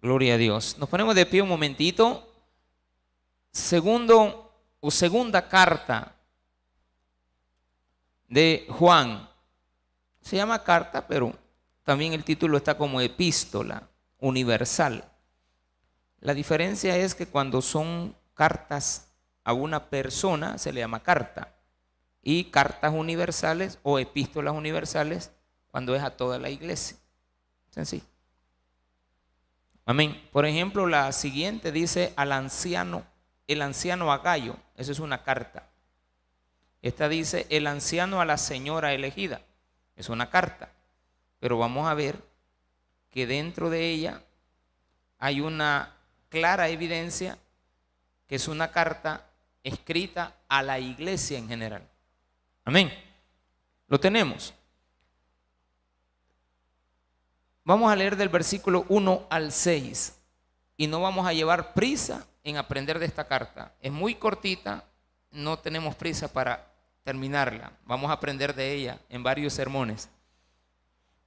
Gloria a Dios. Nos ponemos de pie un momentito. Segundo o segunda carta de Juan. Se llama carta, pero también el título está como epístola universal. La diferencia es que cuando son cartas a una persona se le llama carta y cartas universales o epístolas universales cuando es a toda la iglesia. Sencillo. Amén. Por ejemplo, la siguiente dice al anciano, el anciano a Gallo. Esa es una carta. Esta dice el anciano a la señora elegida. Es una carta. Pero vamos a ver que dentro de ella hay una clara evidencia que es una carta escrita a la iglesia en general. Amén. Lo tenemos. Vamos a leer del versículo 1 al 6 y no vamos a llevar prisa en aprender de esta carta. Es muy cortita, no tenemos prisa para terminarla. Vamos a aprender de ella en varios sermones.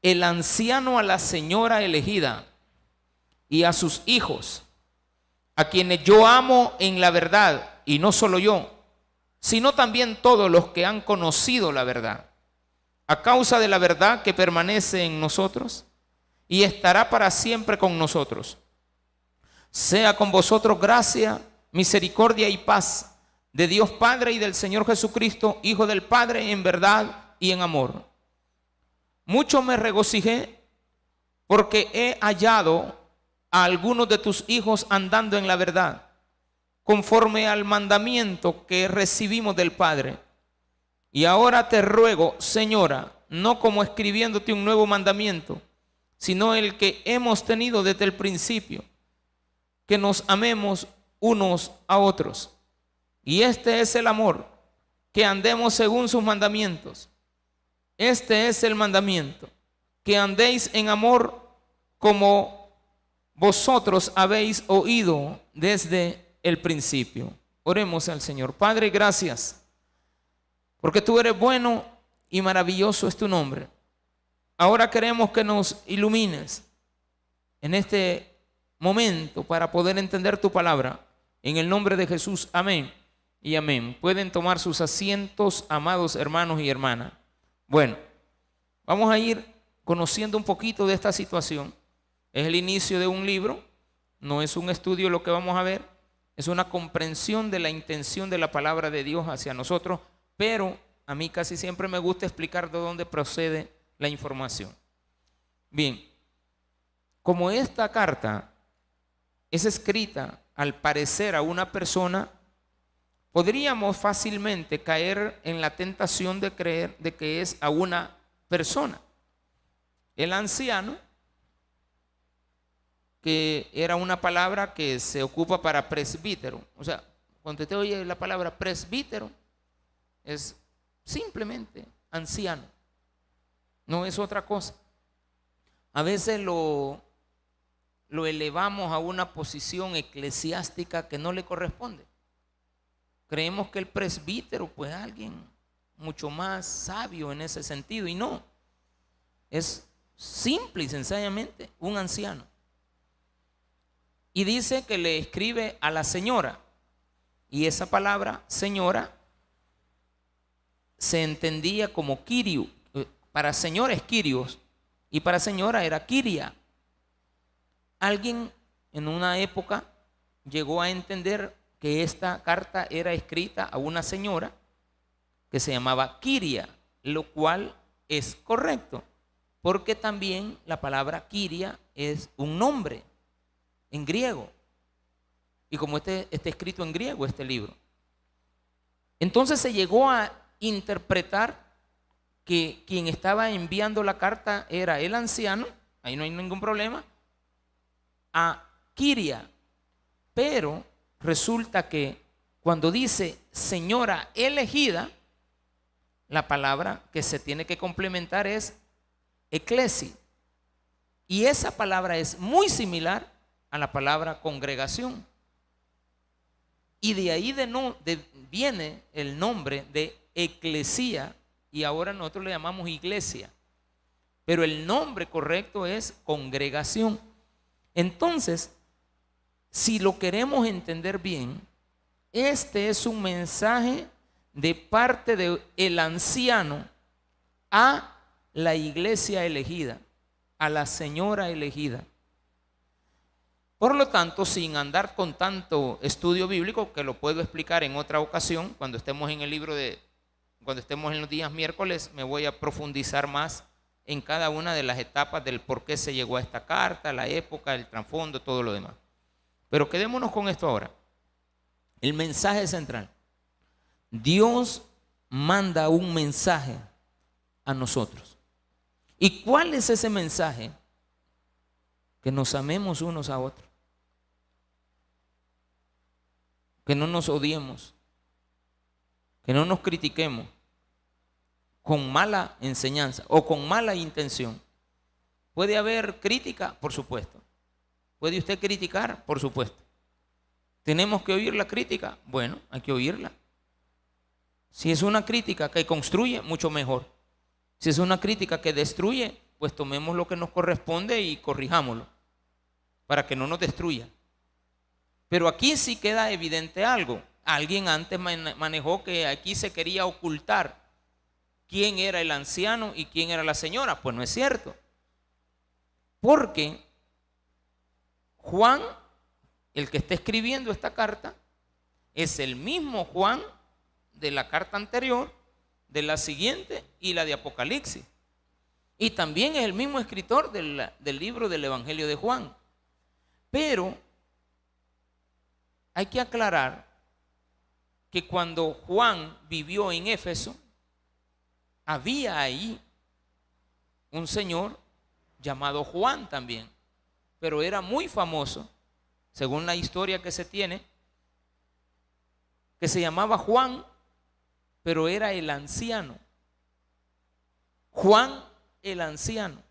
El anciano a la señora elegida y a sus hijos, a quienes yo amo en la verdad, y no solo yo, sino también todos los que han conocido la verdad, a causa de la verdad que permanece en nosotros y estará para siempre con nosotros. Sea con vosotros gracia, misericordia y paz de Dios Padre y del Señor Jesucristo, Hijo del Padre, en verdad y en amor. Mucho me regocijé porque he hallado a algunos de tus hijos andando en la verdad, conforme al mandamiento que recibimos del Padre. Y ahora te ruego, Señora, no como escribiéndote un nuevo mandamiento, sino el que hemos tenido desde el principio, que nos amemos unos a otros. Y este es el amor, que andemos según sus mandamientos. Este es el mandamiento, que andéis en amor como vosotros habéis oído desde el principio. Oremos al Señor. Padre, gracias, porque tú eres bueno y maravilloso es tu nombre. Ahora queremos que nos ilumines en este momento para poder entender tu palabra. En el nombre de Jesús, amén y amén. Pueden tomar sus asientos, amados hermanos y hermanas. Bueno, vamos a ir conociendo un poquito de esta situación. Es el inicio de un libro, no es un estudio lo que vamos a ver, es una comprensión de la intención de la palabra de Dios hacia nosotros, pero a mí casi siempre me gusta explicar de dónde procede la información. Bien, como esta carta es escrita al parecer a una persona, podríamos fácilmente caer en la tentación de creer de que es a una persona. El anciano, que era una palabra que se ocupa para presbítero, o sea, cuando te oye la palabra presbítero, es simplemente anciano no es otra cosa. A veces lo, lo elevamos a una posición eclesiástica que no le corresponde. Creemos que el presbítero, pues alguien mucho más sabio en ese sentido, y no. Es simple y sencillamente un anciano. Y dice que le escribe a la señora. Y esa palabra, señora, se entendía como Kirio, para señores Kirios y para señora era Kiria. Alguien en una época llegó a entender que esta carta era escrita a una señora que se llamaba Kiria, lo cual es correcto, porque también la palabra Kiria es un nombre en griego. Y como este está escrito en griego este libro. Entonces se llegó a interpretar que quien estaba enviando la carta era el anciano, ahí no hay ningún problema, a Kiria. Pero resulta que cuando dice señora elegida, la palabra que se tiene que complementar es eclesi. Y esa palabra es muy similar a la palabra congregación. Y de ahí de no, viene el nombre de eclesía, y ahora nosotros le llamamos iglesia. Pero el nombre correcto es congregación. Entonces, si lo queremos entender bien, este es un mensaje de parte del el anciano a la iglesia elegida, a la señora elegida. Por lo tanto, sin andar con tanto estudio bíblico, que lo puedo explicar en otra ocasión, cuando estemos en el libro de, cuando estemos en los días miércoles, me voy a profundizar más en cada una de las etapas del por qué se llegó a esta carta, la época, el trasfondo, todo lo demás. Pero quedémonos con esto ahora. El mensaje central. Dios manda un mensaje a nosotros. ¿Y cuál es ese mensaje? Que nos amemos unos a otros. Que no nos odiemos. Que no nos critiquemos con mala enseñanza o con mala intención. ¿Puede haber crítica? Por supuesto. ¿Puede usted criticar? Por supuesto. ¿Tenemos que oír la crítica? Bueno, hay que oírla. Si es una crítica que construye, mucho mejor. Si es una crítica que destruye, pues tomemos lo que nos corresponde y corrijámoslo para que no nos destruya. Pero aquí sí queda evidente algo. Alguien antes manejó que aquí se quería ocultar quién era el anciano y quién era la señora. Pues no es cierto. Porque Juan, el que está escribiendo esta carta, es el mismo Juan de la carta anterior, de la siguiente y la de Apocalipsis. Y también es el mismo escritor del, libro del Evangelio de Juan. Pero hay que aclarar que cuando Juan vivió en Éfeso, había ahí un señor llamado Juan también, pero era muy famoso, según la historia que se tiene, que se llamaba Juan, pero era el anciano. Juan el anciano.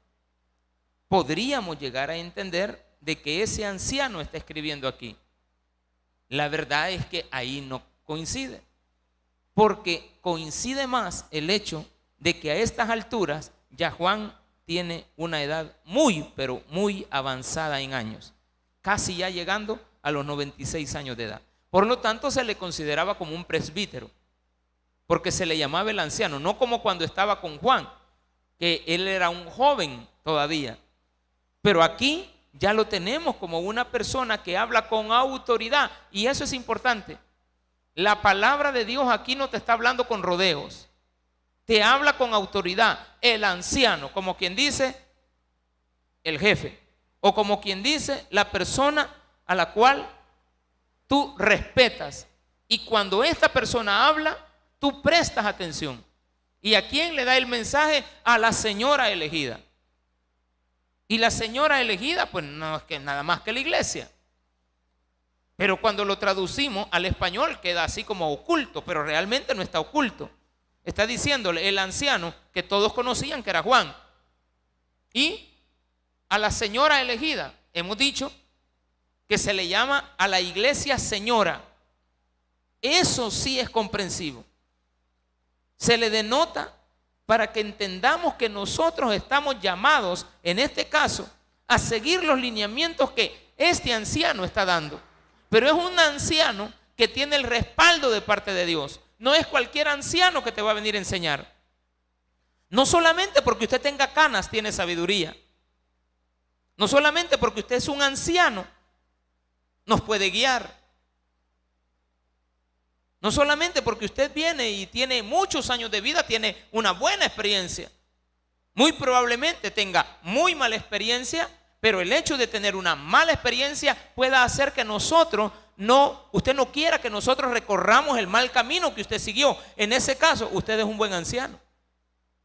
Podríamos llegar a entender de que ese anciano está escribiendo aquí. La verdad es que ahí no coincide, porque coincide más el hecho de que a estas alturas ya Juan tiene una edad muy, pero muy avanzada en años, casi ya llegando a los 96 años de edad. Por lo tanto, se le consideraba como un presbítero, porque se le llamaba el anciano, no como cuando estaba con Juan, que él era un joven todavía. Pero aquí ya lo tenemos como una persona que habla con autoridad, y eso es importante. La palabra de Dios aquí no te está hablando con rodeos te habla con autoridad el anciano, como quien dice el jefe, o como quien dice la persona a la cual tú respetas. Y cuando esta persona habla, tú prestas atención. ¿Y a quién le da el mensaje? A la señora elegida. Y la señora elegida, pues no es que nada más que la iglesia. Pero cuando lo traducimos al español queda así como oculto, pero realmente no está oculto. Está diciéndole el anciano que todos conocían que era Juan. Y a la señora elegida, hemos dicho que se le llama a la iglesia señora. Eso sí es comprensivo. Se le denota para que entendamos que nosotros estamos llamados, en este caso, a seguir los lineamientos que este anciano está dando. Pero es un anciano que tiene el respaldo de parte de Dios no es cualquier anciano que te va a venir a enseñar. No solamente porque usted tenga canas tiene sabiduría. No solamente porque usted es un anciano nos puede guiar. No solamente porque usted viene y tiene muchos años de vida, tiene una buena experiencia. Muy probablemente tenga muy mala experiencia, pero el hecho de tener una mala experiencia pueda hacer que nosotros no, usted no quiera que nosotros recorramos el mal camino que usted siguió. En ese caso, usted es un buen anciano.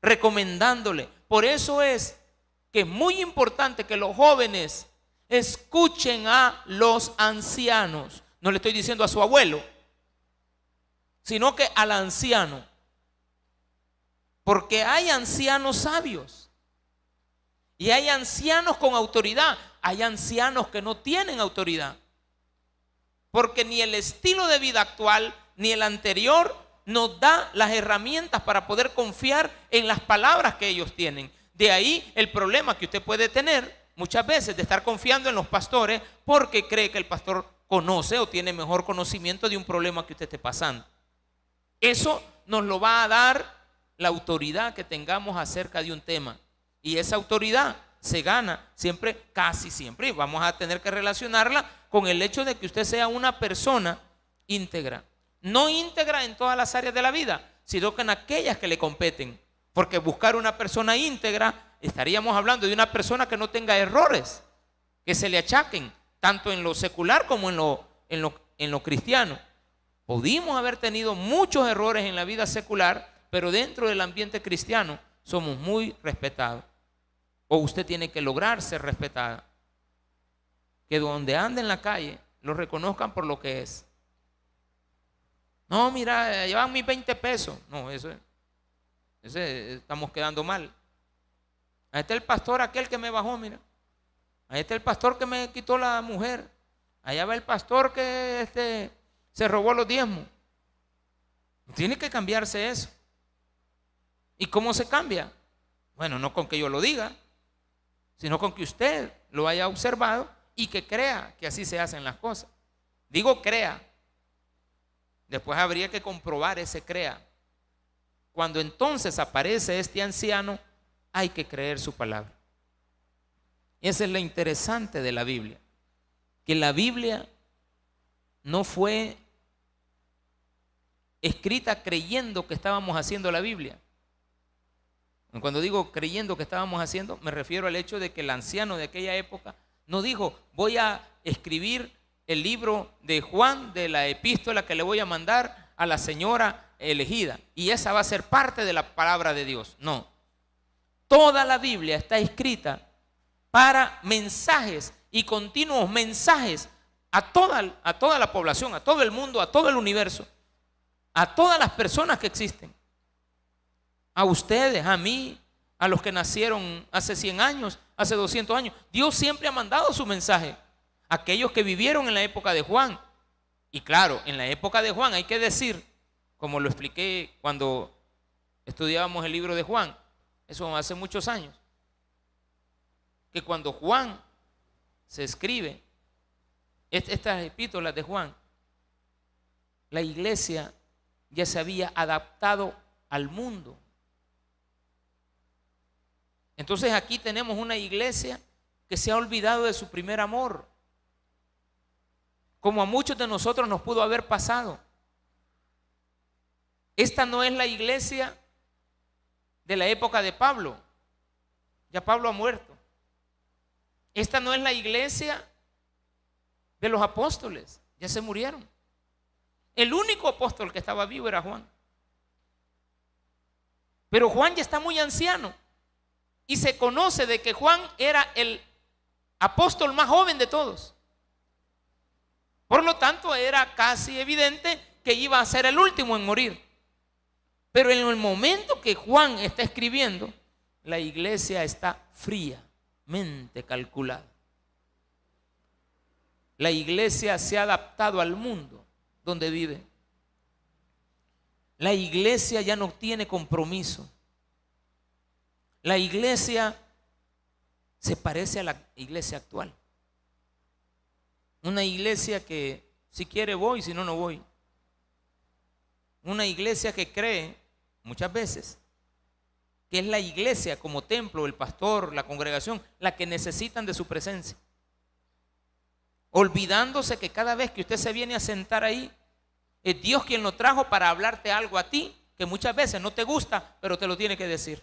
Recomendándole. Por eso es que es muy importante que los jóvenes escuchen a los ancianos. No le estoy diciendo a su abuelo, sino que al anciano. Porque hay ancianos sabios. Y hay ancianos con autoridad. Hay ancianos que no tienen autoridad. Porque ni el estilo de vida actual ni el anterior nos da las herramientas para poder confiar en las palabras que ellos tienen. De ahí el problema que usted puede tener muchas veces de estar confiando en los pastores porque cree que el pastor conoce o tiene mejor conocimiento de un problema que usted esté pasando. Eso nos lo va a dar la autoridad que tengamos acerca de un tema. Y esa autoridad se gana siempre, casi siempre, y vamos a tener que relacionarla con el hecho de que usted sea una persona íntegra. No íntegra en todas las áreas de la vida, sino que en aquellas que le competen. Porque buscar una persona íntegra, estaríamos hablando de una persona que no tenga errores, que se le achaquen, tanto en lo secular como en lo, en lo, en lo cristiano. Pudimos haber tenido muchos errores en la vida secular, pero dentro del ambiente cristiano somos muy respetados. O usted tiene que lograr ser respetada. Que donde ande en la calle lo reconozcan por lo que es. No, mira, llevan mis 20 pesos. No, eso es. estamos quedando mal. Ahí está el pastor aquel que me bajó, mira. Ahí está el pastor que me quitó la mujer. Allá va el pastor que este, se robó los diezmos. Tiene que cambiarse eso. ¿Y cómo se cambia? Bueno, no con que yo lo diga, sino con que usted lo haya observado y que crea que así se hacen las cosas. Digo crea. Después habría que comprobar ese crea. Cuando entonces aparece este anciano, hay que creer su palabra. Esa es lo interesante de la Biblia. Que la Biblia no fue escrita creyendo que estábamos haciendo la Biblia. Cuando digo creyendo que estábamos haciendo, me refiero al hecho de que el anciano de aquella época no dijo, voy a escribir el libro de Juan, de la epístola que le voy a mandar a la señora elegida. Y esa va a ser parte de la palabra de Dios. No. Toda la Biblia está escrita para mensajes y continuos mensajes a toda, la población, a todo el mundo, a todo el universo, a todas las personas que existen a ustedes, a mí, a los que nacieron hace 100 años, hace 200 años. Dios siempre ha mandado su mensaje. Aquellos que vivieron en la época de Juan. Y claro, en la época de Juan hay que decir, como lo expliqué cuando estudiábamos el libro de Juan, eso hace muchos años, que cuando Juan se escribe, estas epístolas de Juan, la iglesia ya se había adaptado al mundo. Entonces aquí tenemos una iglesia que se ha olvidado de su primer amor, como a muchos de nosotros nos pudo haber pasado. Esta no es la iglesia de la época de Pablo. Ya Pablo ha muerto. Esta no es la iglesia de los apóstoles. Ya se murieron. El único apóstol que estaba vivo era Juan. Pero Juan ya está muy anciano. Y se conoce de que Juan era el apóstol más joven de todos. Por lo tanto, era casi evidente que iba a ser el último en morir. Pero en el momento que Juan está escribiendo, la iglesia está fríamente calculada. La iglesia se ha adaptado al mundo donde vive. La iglesia ya no tiene compromiso. La iglesia se parece a la iglesia actual. Una iglesia que si quiere voy, si no, no voy. Una iglesia que cree muchas veces que es la iglesia como templo, el pastor, la congregación, la que necesitan de su presencia. Olvidándose que cada vez que usted se viene a sentar ahí, es Dios quien lo trajo para hablarte algo a ti que muchas veces no te gusta, pero te lo tiene que decir.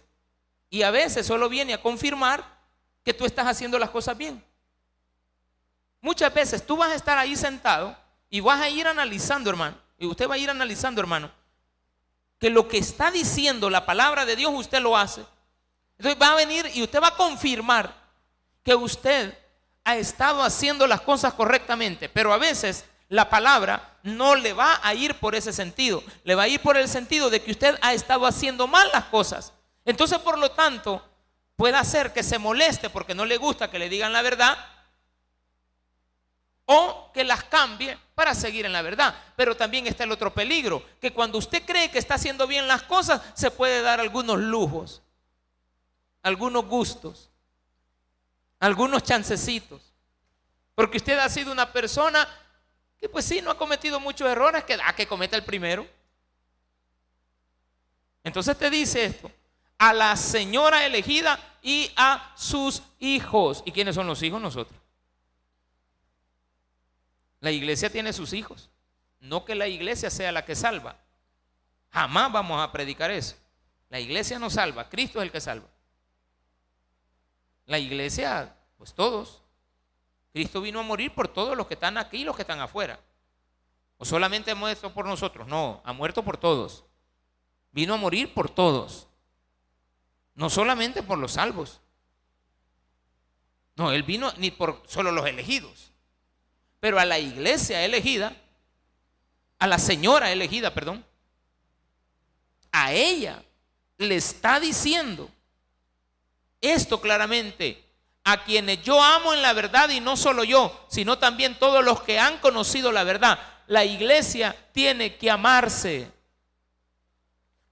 Y a veces solo viene a confirmar que tú estás haciendo las cosas bien. Muchas veces tú vas a estar ahí sentado y vas a ir analizando, hermano, y usted va a ir analizando, hermano, que lo que está diciendo la palabra de Dios usted lo hace. Entonces va a venir y usted va a confirmar que usted ha estado haciendo las cosas correctamente, pero a veces la palabra no le va a ir por ese sentido, le va a ir por el sentido de que usted ha estado haciendo mal las cosas. Entonces, por lo tanto, puede hacer que se moleste porque no le gusta que le digan la verdad o que las cambie para seguir en la verdad. Pero también está el otro peligro, que cuando usted cree que está haciendo bien las cosas, se puede dar algunos lujos, algunos gustos, algunos chancecitos. Porque usted ha sido una persona que pues sí, no ha cometido muchos errores, que da que cometa el primero. Entonces te dice esto, a la señora elegida y a sus hijos. ¿Y quiénes son los hijos? Nosotros. La iglesia tiene sus hijos. No que la iglesia sea la que salva. Jamás vamos a predicar eso. La iglesia no salva, Cristo es el que salva. La iglesia, pues todos. Cristo vino a morir por todos los que están aquí y los que están afuera. O solamente ha muerto por nosotros. No, ha muerto por todos. Vino a morir por todos. No solamente por los salvos. No, Él vino ni por solo los elegidos. Pero a la iglesia elegida, a la señora elegida, perdón, a ella le está diciendo esto claramente, a quienes yo amo en la verdad y no solo yo, sino también todos los que han conocido la verdad. La iglesia tiene que amarse,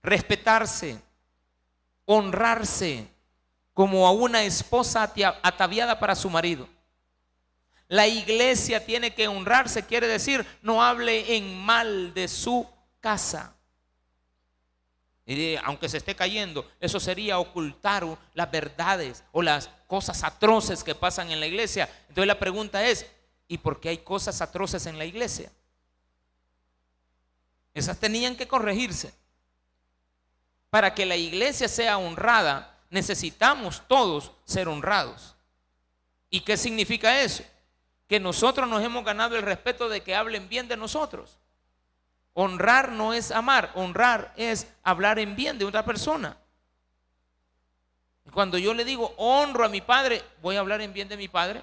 respetarse, honrarse como a una esposa ataviada para su marido. La iglesia tiene que honrarse, quiere decir, no hable en mal de su casa. Aunque se esté cayendo, eso sería ocultar las verdades o las cosas atroces que pasan en la iglesia. Entonces la pregunta es, ¿y por qué hay cosas atroces en la iglesia? Esas tenían que corregirse. Para que la iglesia sea honrada, necesitamos todos ser honrados. ¿Y qué significa eso? Que nosotros nos hemos ganado el respeto de que hablen bien de nosotros. Honrar no es amar, honrar es hablar en bien de otra persona. Cuando yo le digo honro a mi padre, voy a hablar en bien de mi padre,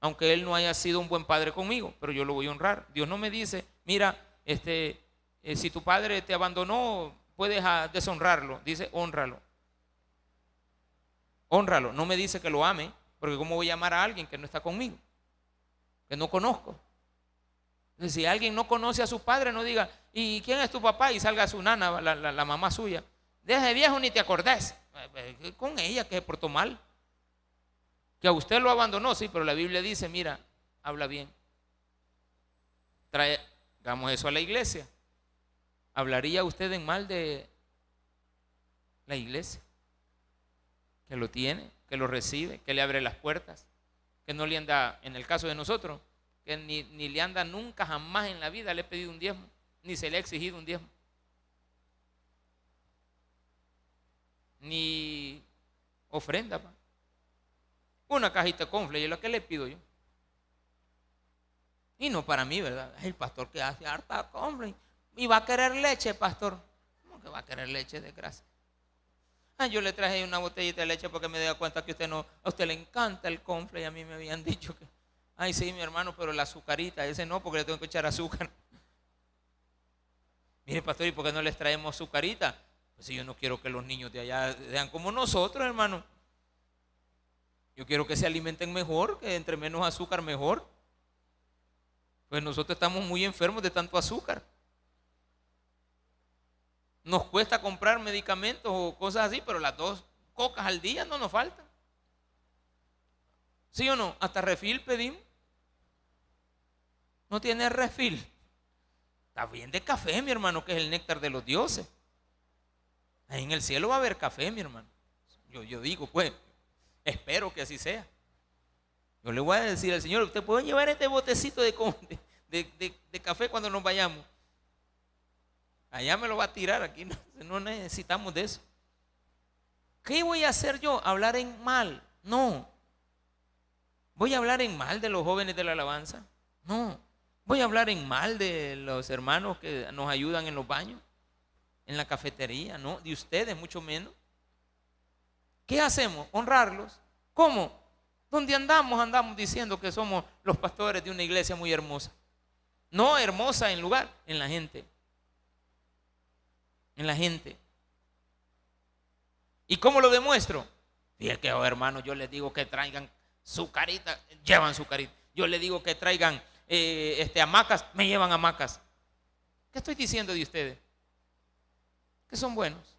aunque él no haya sido un buen padre conmigo, pero yo lo voy a honrar. Dios no me dice, mira, este, eh, si tu padre te abandonó, puedes ah, deshonrarlo. Dice, honralo. Honralo. No me dice que lo ame, porque ¿cómo voy a amar a alguien que no está conmigo? Que no conozco. Si alguien no conoce a su padre, no diga, ¿y quién es tu papá? Y salga su nana, la, mamá suya. Deje viejo ni te acordés. Eh, eh, con ella que se portó mal. Que a usted lo abandonó, sí, pero la Biblia dice, mira, habla bien. Traigamos eso a la iglesia. ¿Hablaría usted en mal de la iglesia? Que lo tiene, que lo recibe, que le abre las puertas, que no le anda, en el caso de nosotros, que ni, le anda nunca, jamás en la vida le he pedido un diezmo, ni se le ha exigido un diezmo. Ni ofrenda. Una cajita de confle, y lo que le pido yo. Y no para mí, ¿verdad? El pastor que hace harta confle. Y va a querer leche, pastor. ¿Cómo que va a querer leche de grasa? Ah, yo le traje una botellita de leche porque me di cuenta que usted no, a usted le encanta el confle y a mí me habían dicho que Ay, sí, mi hermano, pero la azucarita, ese no, porque le tengo que echar azúcar. Mire, pastor, ¿y por qué no les traemos azucarita? Pues si yo no quiero que los niños de allá sean como nosotros, hermano. Yo quiero que se alimenten mejor, que entre menos azúcar mejor. Pues nosotros estamos muy enfermos de tanto azúcar. Nos cuesta comprar medicamentos o cosas así, pero las dos cocas al día no nos faltan. ¿Sí o no? Hasta refil pedimos. No tiene refil. Está bien de café, mi hermano, que es el néctar de los dioses. Ahí en el cielo va a haber café, mi hermano. Yo, yo digo, pues, espero que así sea. Yo le voy a decir al Señor, usted puede llevar este botecito de, de, café cuando nos vayamos. Allá me lo va a tirar, aquí no, no necesitamos de eso. ¿Qué voy a hacer yo? ¿Hablar en mal? No. ¿Voy a hablar en mal de los jóvenes de la alabanza? No. Voy a hablar en mal de los hermanos que nos ayudan en los baños, en la cafetería, no, de ustedes mucho menos. ¿Qué hacemos? Honrarlos. ¿Cómo? Donde andamos, andamos diciendo que somos los pastores de una iglesia muy hermosa. No hermosa en lugar, en la gente. En la gente. ¿Y cómo lo demuestro? Fíjate que, oh, hermano, yo les digo que traigan su carita, llevan su carita. Yo le digo que traigan eh, este, hamacas, me llevan hamacas. ¿Qué estoy diciendo de ustedes? Que son buenos,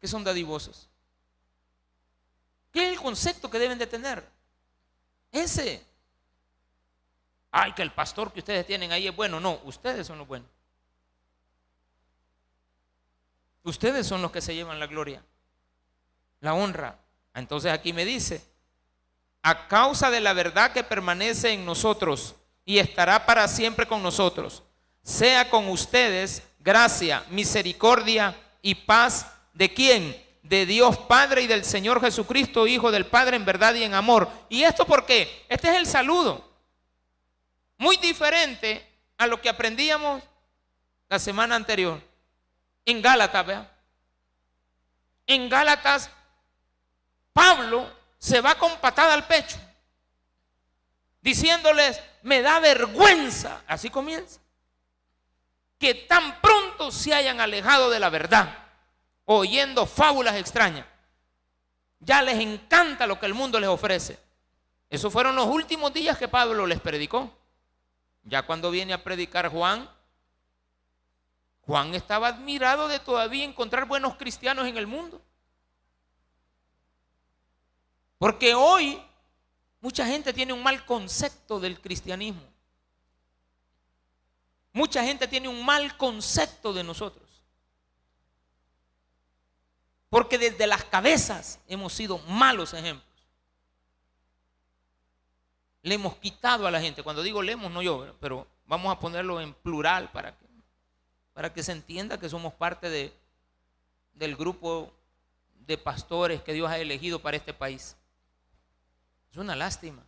que son dadivosos. ¿Qué es el concepto que deben de tener? Ese. Ay, que el pastor que ustedes tienen ahí es bueno. No, ustedes son los buenos. Ustedes son los que se llevan la gloria, la honra. Entonces aquí me dice, a causa de la verdad que permanece en nosotros y estará para siempre con nosotros, sea con ustedes gracia, misericordia y paz de quién? De Dios Padre y del Señor Jesucristo, Hijo del Padre en verdad y en amor. ¿Y esto por qué? Este es el saludo. Muy diferente a lo que aprendíamos la semana anterior. En Gálatas, vea. En Gálatas, Pablo se va con patada al pecho, diciéndoles, me da vergüenza, así comienza, que tan pronto se hayan alejado de la verdad, oyendo fábulas extrañas. Ya les encanta lo que el mundo les ofrece. Esos fueron los últimos días que Pablo les predicó. Ya cuando viene a predicar Juan, Juan estaba admirado de todavía encontrar buenos cristianos en el mundo. Porque hoy mucha gente tiene un mal concepto del cristianismo. Mucha gente tiene un mal concepto de nosotros. Porque desde las cabezas hemos sido malos ejemplos. Le hemos quitado a la gente. Cuando digo le hemos, no yo, pero vamos a ponerlo en plural para que, para que se entienda que somos parte de, del grupo de pastores que Dios ha elegido para este país. Es una lástima.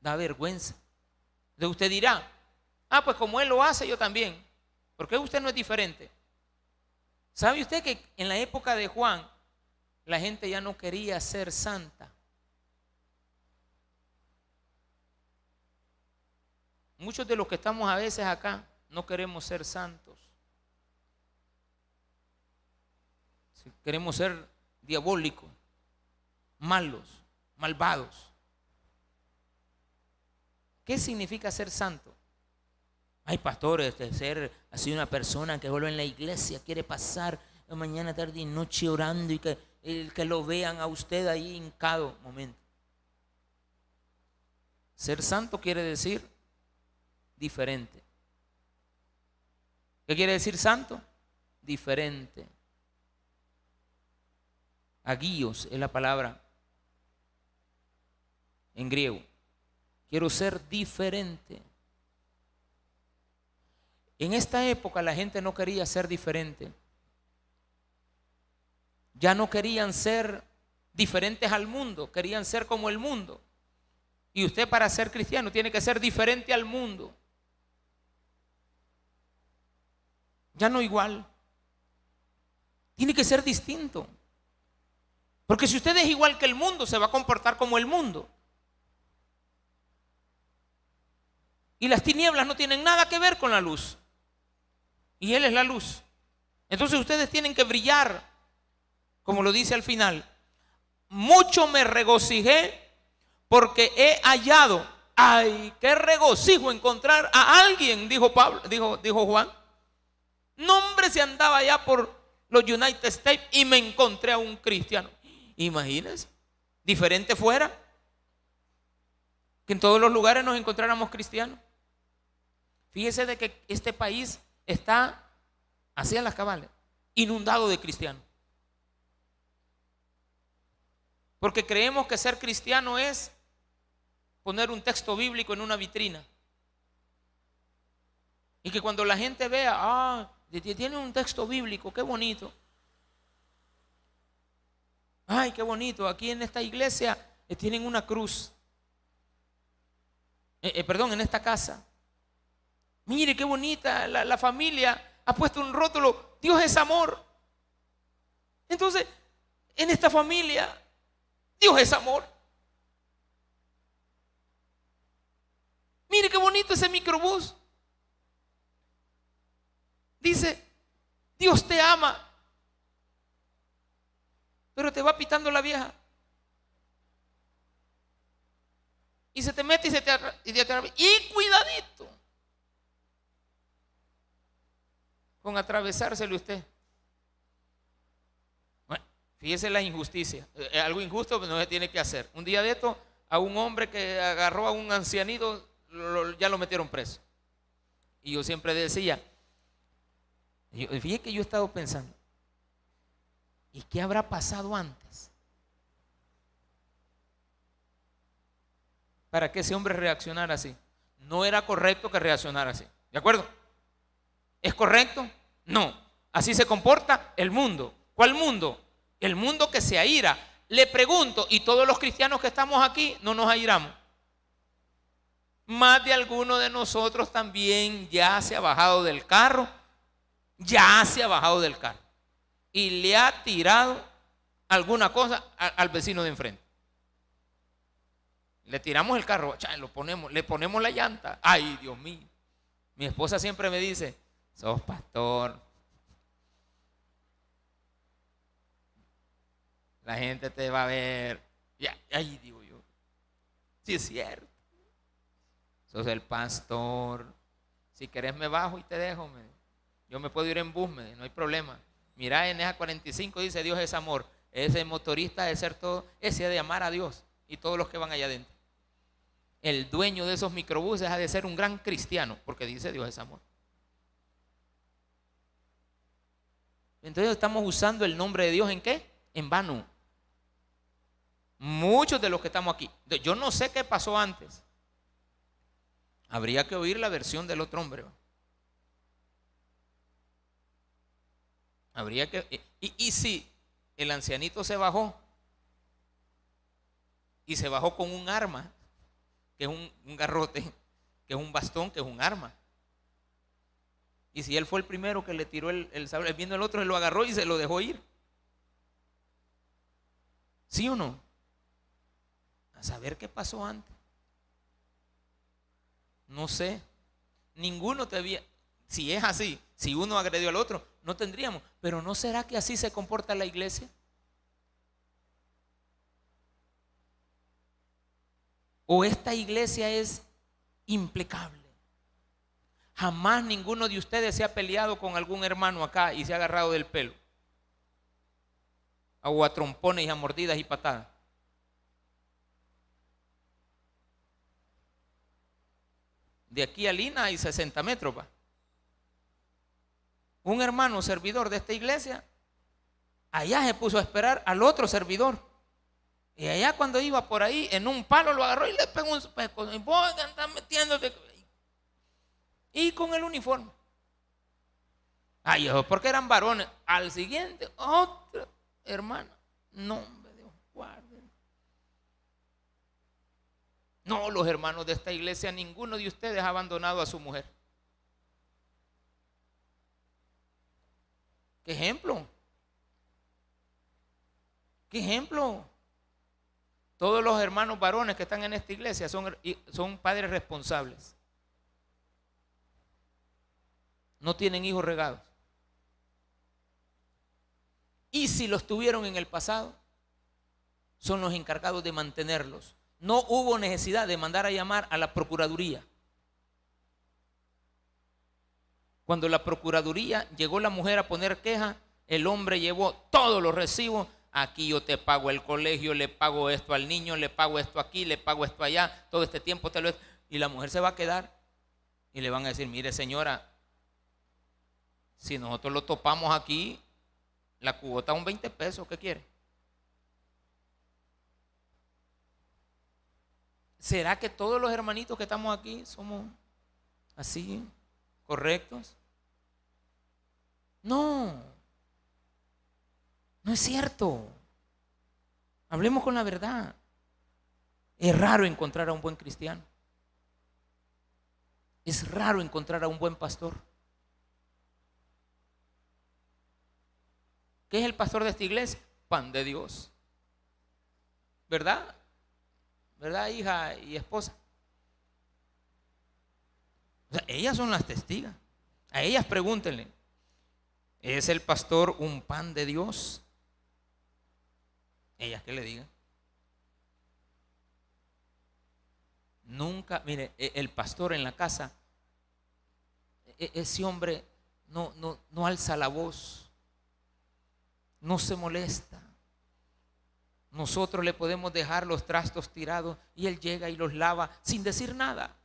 Da vergüenza. De usted dirá, ah, pues como él lo hace, yo también. ¿Por qué usted no es diferente? ¿Sabe usted que en la época de Juan la gente ya no quería ser santa? Muchos de los que estamos a veces acá no queremos ser santos. Queremos ser diabólicos, malos malvados. ¿Qué significa ser santo? Hay pastores de ser así una persona que vuelve en la iglesia, quiere pasar mañana, tarde y noche orando y que, que lo vean a usted ahí en cada momento. Ser santo quiere decir diferente. ¿Qué quiere decir santo? Diferente. Aguíos es la palabra en griego. Quiero ser diferente. En esta época la gente no quería ser diferente. Ya no querían ser diferentes al mundo, querían ser como el mundo. Y usted para ser cristiano tiene que ser diferente al mundo. Ya no igual. Tiene que ser distinto. Porque si usted es igual que el mundo, se va a comportar como el mundo. Y las tinieblas no tienen nada que ver con la luz. Y Él es la luz. Entonces ustedes tienen que brillar, como lo dice al final. Mucho me regocijé porque he hallado. Ay, qué regocijo encontrar a alguien, dijo Pablo, dijo, dijo Juan. Nombre se andaba allá por los United States y me encontré a un cristiano. Imagínense, diferente fuera que en todos los lugares nos encontráramos cristianos. Fíjese de que este país está, así en las cabales, inundado de cristianos. Porque creemos que ser cristiano es poner un texto bíblico en una vitrina. Y que cuando la gente vea, ah, tiene un texto bíblico, qué bonito. Ay, qué bonito, aquí en esta iglesia eh, tienen una cruz. Eh, eh, perdón, en esta casa Mire qué bonita la, familia ha puesto un rótulo, Dios es amor. Entonces, en esta familia, Dios es amor. Mire qué bonito ese microbús. Dice, Dios te ama, pero te va pitando la vieja. Y se te mete y se te, y, te, y cuidadito. con atravesárselo usted. Fíjese la injusticia. Eh, eh, algo injusto no se tiene que hacer. Un día de esto, a un hombre que agarró a un ancianito, ya lo metieron preso. Y yo siempre decía, fíjese que yo he estado pensando, ¿y qué habrá pasado antes? Para que ese hombre reaccionara así. No era correcto que reaccionara así. ¿De acuerdo? ¿Es correcto? No. Así se comporta el mundo. ¿Cuál mundo? El mundo que se aira. Le pregunto, ¿y todos los cristianos que estamos aquí no nos airamos? Más de alguno de nosotros también ya se ha bajado del carro, ya se ha bajado del carro y le ha tirado alguna cosa al vecino de enfrente. Le tiramos el carro, lo ponemos, le ponemos la llanta. Ay, Dios mío. Mi esposa siempre me dice, sos pastor. La gente te va a ver. Y ay, digo yo. Sí es cierto. Sos el pastor. Si querés me bajo y te dejo. Yo me puedo ir en bus, no hay problema. Mira en esa 45 dice Dios es amor. Ese motorista de ser todo, ese de amar a Dios y todos los que van allá adentro el dueño de esos microbuses ha de ser un gran cristiano, porque dice Dios es amor. Entonces estamos usando el nombre de Dios en qué? En vano. Muchos de los que estamos aquí. Yo no sé qué pasó antes. Habría que oír la versión del otro hombre. Habría que... Y, y si el ancianito se bajó y se bajó con un arma que es un, garrote, que es un bastón, que es un arma. Y si él fue el primero que le tiró el, el sable, viendo el otro, él lo agarró y se lo dejó ir. ¿Sí o no? A saber qué pasó antes. No sé. Ninguno te había. Si es así, si uno agredió al otro, no tendríamos. Pero ¿no será que así se comporta la iglesia? o esta iglesia es impecable. Jamás ninguno de ustedes se ha peleado con algún hermano acá y se ha agarrado del pelo. O a trompones y a mordidas y patadas. De aquí a Lina hay 60 metros. Va. Un hermano servidor de esta iglesia, allá se puso a esperar al otro servidor. Y allá cuando iba por ahí, en un palo lo agarró y le pegó un pesco. Y vos metiéndote. Y con el uniforme. Ay, porque eran varones. Al siguiente, otro hermano. Nombre Dios guarde. No, los hermanos de esta iglesia, ninguno de ustedes ha abandonado a su mujer. ¿Qué ejemplo? ¿Qué ejemplo? Todos los hermanos varones que están en esta iglesia son, son padres responsables. No tienen hijos regados. Y si los tuvieron en el pasado, son los encargados de mantenerlos. No hubo necesidad de mandar a llamar a la Procuraduría. Cuando la Procuraduría llegó la mujer a poner queja, el hombre llevó todos los recibos aquí yo te pago el colegio, le pago esto al niño, le pago esto aquí, le pago esto allá, todo este tiempo te lo... Y la mujer se va a quedar y le van a decir, mire señora, si nosotros lo topamos aquí, la cuota un 20 pesos, ¿qué quiere? ¿Será que todos los hermanitos que estamos aquí somos así, correctos? No. No es cierto. Hablemos con la verdad. Es raro encontrar a un buen cristiano. Es raro encontrar a un buen pastor. ¿Qué es el pastor de esta iglesia? Pan de Dios. ¿Verdad? ¿Verdad, hija y esposa? ellas son las testigas. A ellas pregúntenle, ¿es el pastor un pan de Dios? Ellas que le digan. Nunca, mire, e, el pastor en la casa, e, ese hombre no, no, no alza la voz, no se molesta, Nosotros le podemos dejar los trastos tirados y Él llega y los lava sin decir nada.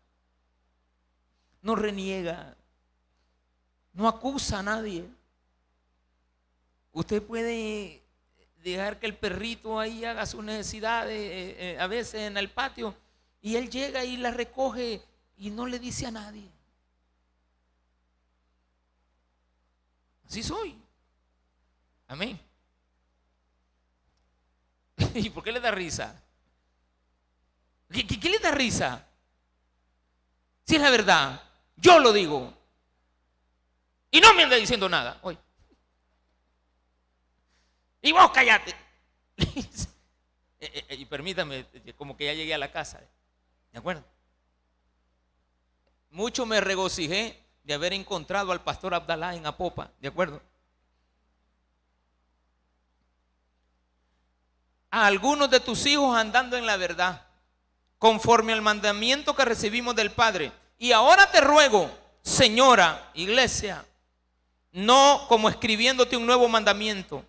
No reniega, no acusa a nadie. Usted puede dejar que el perrito ahí haga sus necesidades eh, eh, a veces en el patio y él llega y la recoge y no le dice a nadie. Así soy. Amén. ¿Y por qué le da risa? ¿Qué, le da risa? Si es la verdad, yo lo digo. Y no me anda diciendo nada hoy. Y vos callate. Eh, eh, y permítame, como que ya llegué a la casa. ¿De acuerdo? Mucho me regocijé de haber encontrado al pastor Abdalá en Apopa. ¿De acuerdo? A algunos de tus hijos andando en la verdad, conforme al mandamiento que recibimos del Padre. Y ahora te ruego, señora, iglesia, no como escribiéndote un nuevo mandamiento.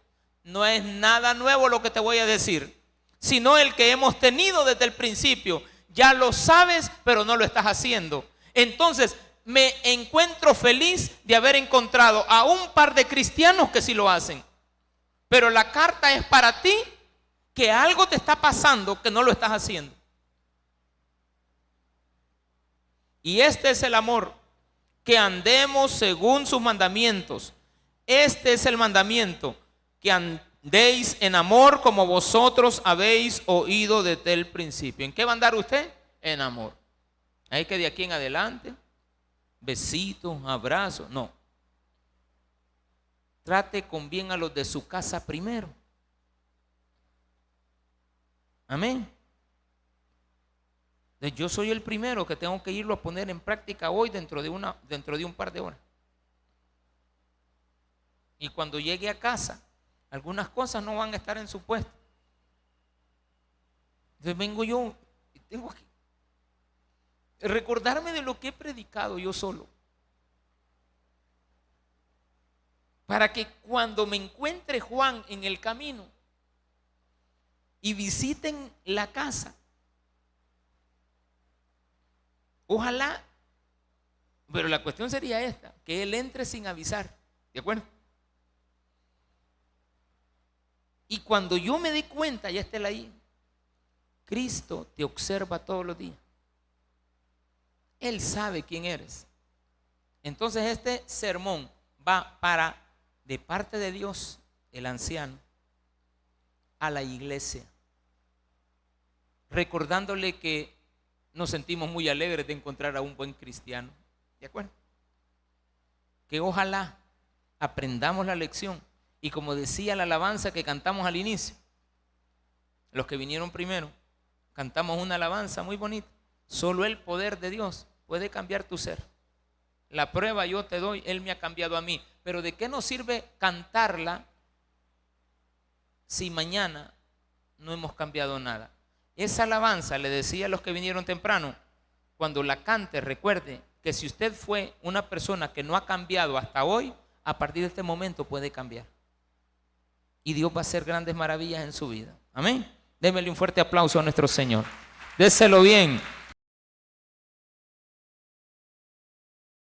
No es nada nuevo lo que te voy a decir, sino el que hemos tenido desde el principio ya lo sabes, pero no lo estás haciendo. Entonces, me encuentro feliz de haber encontrado a un par de cristianos que sí lo hacen. Pero la carta es para ti que algo te está pasando que no lo estás haciendo. Y este es el amor, que andemos según sus mandamientos. Este es el mandamiento, Deis en amor como vosotros habéis oído desde el principio. ¿En qué va a andar usted? En amor. Hay que de aquí en adelante, besitos, abrazos, no. Trate con bien a los de su casa primero. Amén. Yo soy el primero que tengo que irlo a poner en práctica hoy dentro de, una, dentro de un par de horas. Y cuando llegue a casa, algunas cosas no van a estar en su puesto. Entonces vengo yo y tengo que recordarme de lo que he predicado yo solo. Para que cuando me encuentre Juan en el camino y visiten la casa, ojalá, pero la cuestión sería esta, que él entre sin avisar, ¿de acuerdo? Y cuando yo me di cuenta, ya está ahí, Cristo te observa todos los días. Él sabe quién eres. Entonces este sermón va para, de parte de Dios, el anciano, a la iglesia, recordándole que nos sentimos muy alegres de encontrar a un buen cristiano. ¿De acuerdo? Que ojalá aprendamos la lección y como decía la alabanza que cantamos al inicio, los que vinieron primero, cantamos una alabanza muy bonita. Solo el poder de Dios puede cambiar tu ser. La prueba yo te doy, Él me ha cambiado a mí. Pero ¿de qué nos sirve cantarla si mañana no hemos cambiado nada? Esa alabanza, le decía a los que vinieron temprano, cuando la cante, recuerde que si usted fue una persona que no ha cambiado hasta hoy, a partir de este momento puede cambiar y Dios va a hacer grandes maravillas en su vida. Amén. Démele un fuerte aplauso a nuestro Señor. Déselo bien.